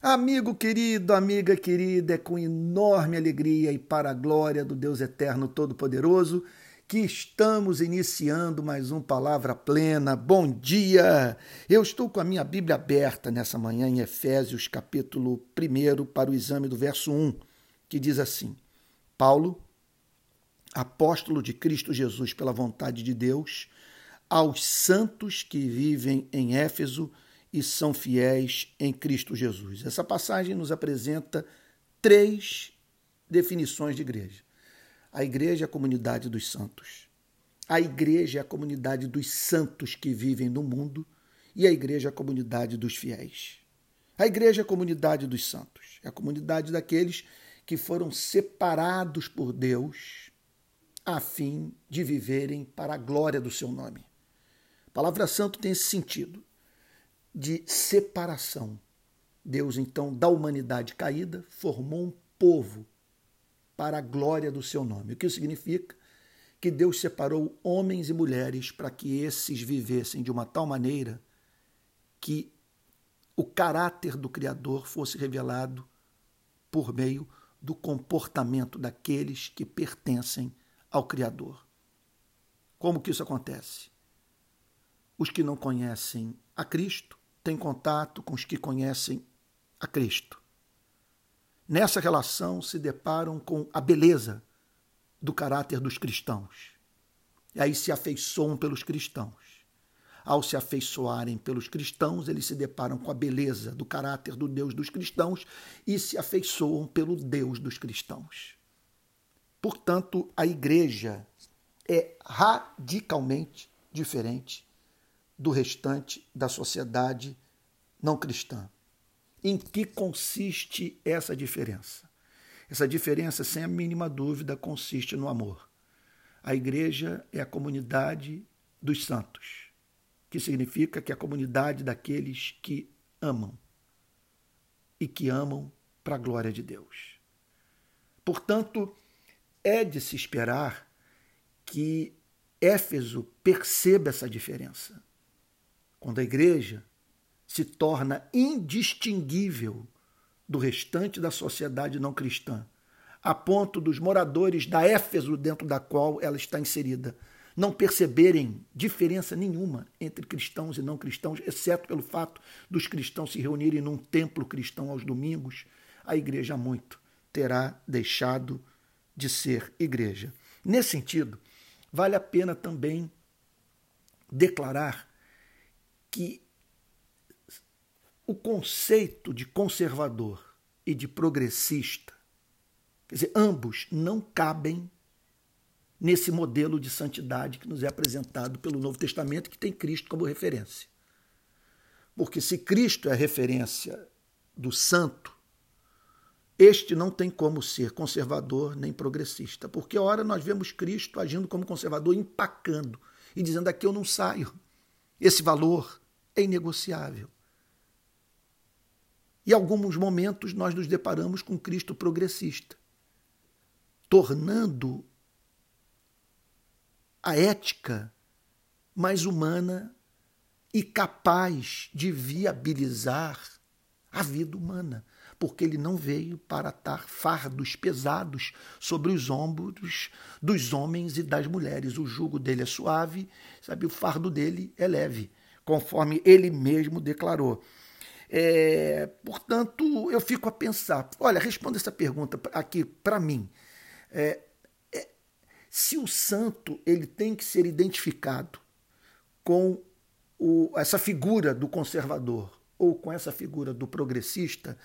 Amigo querido, amiga querida, é com enorme alegria e para a glória do Deus Eterno Todo-Poderoso que estamos iniciando mais um Palavra Plena. Bom dia! Eu estou com a minha Bíblia aberta nessa manhã em Efésios, capítulo 1, para o exame do verso 1, que diz assim: Paulo, apóstolo de Cristo Jesus pela vontade de Deus, aos santos que vivem em Éfeso e são fiéis em Cristo Jesus. Essa passagem nos apresenta três definições de igreja. A igreja é a comunidade dos santos. A igreja é a comunidade dos santos que vivem no mundo e a igreja é a comunidade dos fiéis. A igreja é a comunidade dos santos, é a comunidade daqueles que foram separados por Deus a fim de viverem para a glória do seu nome. A palavra santo tem esse sentido de separação. Deus, então, da humanidade caída, formou um povo para a glória do seu nome. O que significa? Que Deus separou homens e mulheres para que esses vivessem de uma tal maneira que o caráter do Criador fosse revelado por meio do comportamento daqueles que pertencem ao Criador. Como que isso acontece? Os que não conhecem a Cristo têm contato com os que conhecem a Cristo. Nessa relação se deparam com a beleza do caráter dos cristãos. E aí se afeiçoam pelos cristãos. Ao se afeiçoarem pelos cristãos, eles se deparam com a beleza do caráter do Deus dos cristãos e se afeiçoam pelo Deus dos cristãos. Portanto, a igreja é radicalmente diferente do restante da sociedade não cristã. Em que consiste essa diferença? Essa diferença, sem a mínima dúvida, consiste no amor. A igreja é a comunidade dos santos, que significa que é a comunidade daqueles que amam e que amam para a glória de Deus. Portanto, é de se esperar que Éfeso perceba essa diferença quando a igreja se torna indistinguível do restante da sociedade não cristã, a ponto dos moradores da Éfeso dentro da qual ela está inserida não perceberem diferença nenhuma entre cristãos e não cristãos, exceto pelo fato dos cristãos se reunirem num templo cristão aos domingos, a igreja muito terá deixado de ser igreja. Nesse sentido, vale a pena também declarar que o conceito de conservador e de progressista, quer dizer, ambos não cabem nesse modelo de santidade que nos é apresentado pelo Novo Testamento, que tem Cristo como referência. Porque se Cristo é a referência do santo, este não tem como ser conservador nem progressista, porque a hora nós vemos Cristo agindo como conservador, empacando e dizendo aqui eu não saio. Esse valor é inegociável. E alguns momentos nós nos deparamos com Cristo progressista, tornando a ética mais humana e capaz de viabilizar a vida humana, porque ele não veio para atar fardos pesados sobre os ombros dos homens e das mulheres. O jugo dele é suave, sabe, o fardo dele é leve conforme ele mesmo declarou. É, portanto, eu fico a pensar. Olha, responda essa pergunta aqui para mim. É, é, se o santo ele tem que ser identificado com o, essa figura do conservador ou com essa figura do progressista,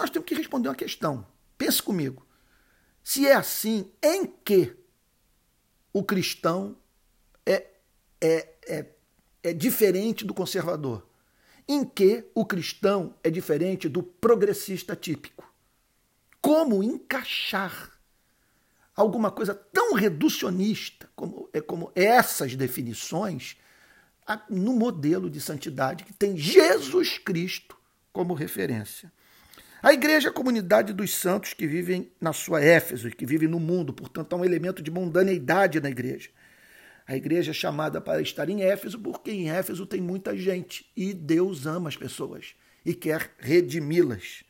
nós temos que responder uma questão. Pense comigo. Se é assim, em que o cristão é, é, é é diferente do conservador, em que o cristão é diferente do progressista típico. Como encaixar alguma coisa tão reducionista como, é, como essas definições no modelo de santidade que tem Jesus Cristo como referência. A igreja é a comunidade dos santos que vivem na sua Éfeso, que vivem no mundo, portanto, há um elemento de mundaneidade na igreja. A igreja é chamada para estar em Éfeso porque em Éfeso tem muita gente e Deus ama as pessoas. e quer redimi-las.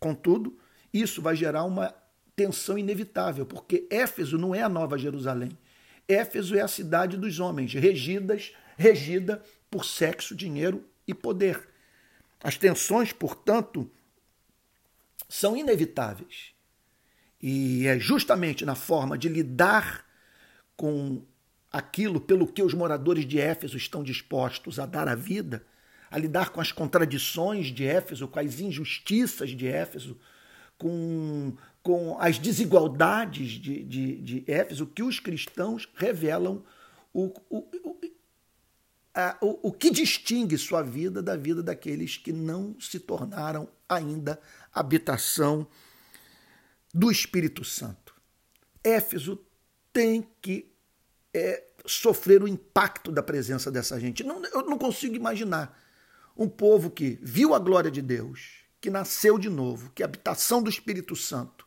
Contudo, isso vai gerar uma tensão inevitável, porque Éfeso não é a Nova Jerusalém. Éfeso é a cidade dos homens, regidas, regida por sexo, dinheiro e poder. As tensões, portanto, são inevitáveis. E é justamente na forma de lidar com aquilo pelo que os moradores de Éfeso estão dispostos a dar a vida, a lidar com as contradições de Éfeso, com as injustiças de Éfeso, com, com as desigualdades de, de, de Éfeso, que os cristãos revelam o, o, o, a, o, o que distingue sua vida da vida daqueles que não se tornaram ainda habitação do Espírito Santo. Éfeso tem que é, sofrer o impacto da presença dessa gente. Não, eu não consigo imaginar um povo que viu a glória de Deus, que nasceu de novo, que é a habitação do Espírito Santo,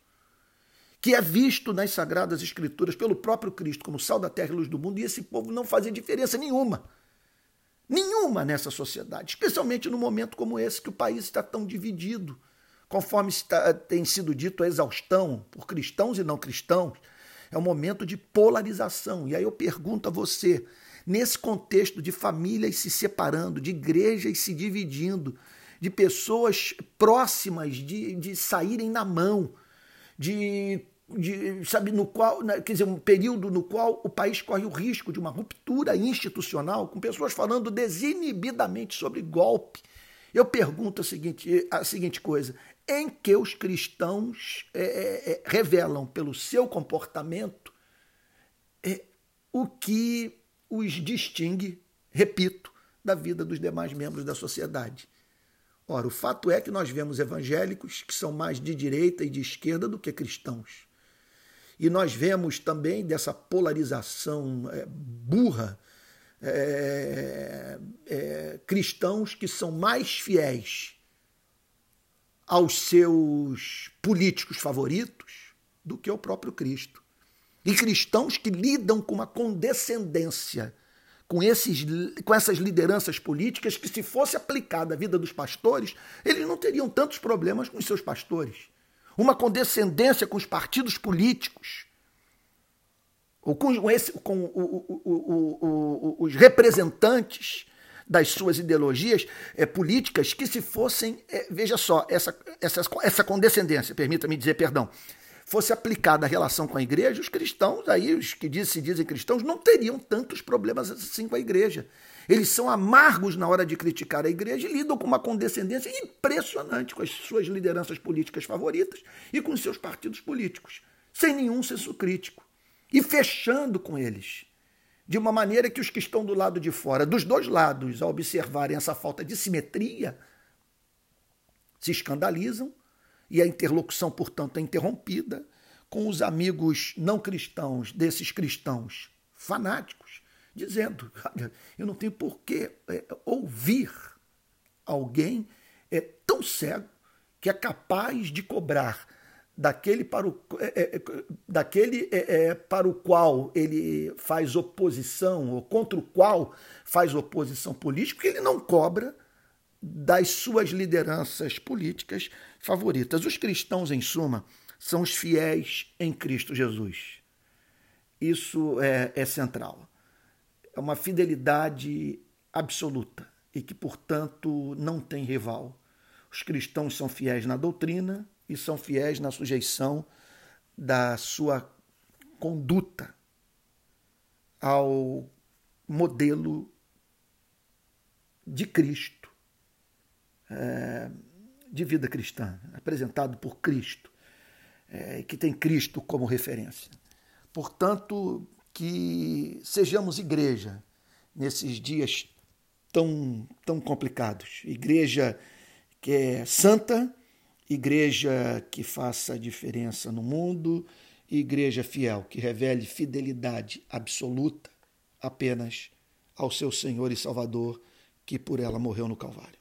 que é visto nas Sagradas Escrituras pelo próprio Cristo como sal da terra e luz do mundo, e esse povo não fazer diferença nenhuma. Nenhuma nessa sociedade, especialmente num momento como esse, que o país está tão dividido, conforme está, tem sido dito a exaustão por cristãos e não cristãos. É um momento de polarização. E aí eu pergunto a você, nesse contexto de famílias se separando, de igrejas se dividindo, de pessoas próximas de, de saírem na mão, de, de sabe no qual, né, quer dizer, um período no qual o país corre o risco de uma ruptura institucional, com pessoas falando desinibidamente sobre golpe. Eu pergunto a seguinte, a seguinte coisa: em que os cristãos é, é, é revelam pelo seu comportamento é, o que os distingue, repito, da vida dos demais membros da sociedade. Ora, o fato é que nós vemos evangélicos que são mais de direita e de esquerda do que cristãos. E nós vemos também dessa polarização é, burra é, é, cristãos que são mais fiéis aos seus políticos favoritos do que ao próprio Cristo. E cristãos que lidam com uma condescendência com, esses, com essas lideranças políticas que, se fosse aplicada à vida dos pastores, eles não teriam tantos problemas com os seus pastores. Uma condescendência com os partidos políticos, ou com, esse, com o, o, o, os representantes das suas ideologias é, políticas que se fossem, é, veja só, essa, essa, essa condescendência, permita-me dizer, perdão, fosse aplicada a relação com a igreja, os cristãos, aí os que diz, se dizem cristãos, não teriam tantos problemas assim com a igreja. Eles são amargos na hora de criticar a igreja e lidam com uma condescendência impressionante com as suas lideranças políticas favoritas e com seus partidos políticos, sem nenhum senso crítico. E fechando com eles, de uma maneira que os que estão do lado de fora, dos dois lados, ao observarem essa falta de simetria, se escandalizam e a interlocução, portanto, é interrompida com os amigos não cristãos desses cristãos fanáticos, dizendo: eu não tenho por que é, ouvir alguém é, tão cego que é capaz de cobrar daquele para o, é, é, daquele é, é, para o qual ele faz oposição, ou contra o qual faz oposição política, porque ele não cobra das suas lideranças políticas favoritas. Os cristãos, em suma, são os fiéis em Cristo Jesus. Isso é, é central. É uma fidelidade absoluta e que, portanto, não tem rival. Os cristãos são fiéis na doutrina e são fiéis na sujeição da sua conduta ao modelo de Cristo é, de vida cristã, apresentado por Cristo, é, que tem Cristo como referência. Portanto, que sejamos igreja nesses dias tão, tão complicados. Igreja que é santa, igreja que faça diferença no mundo, igreja fiel, que revele fidelidade absoluta apenas ao seu Senhor e Salvador, que por ela morreu no Calvário.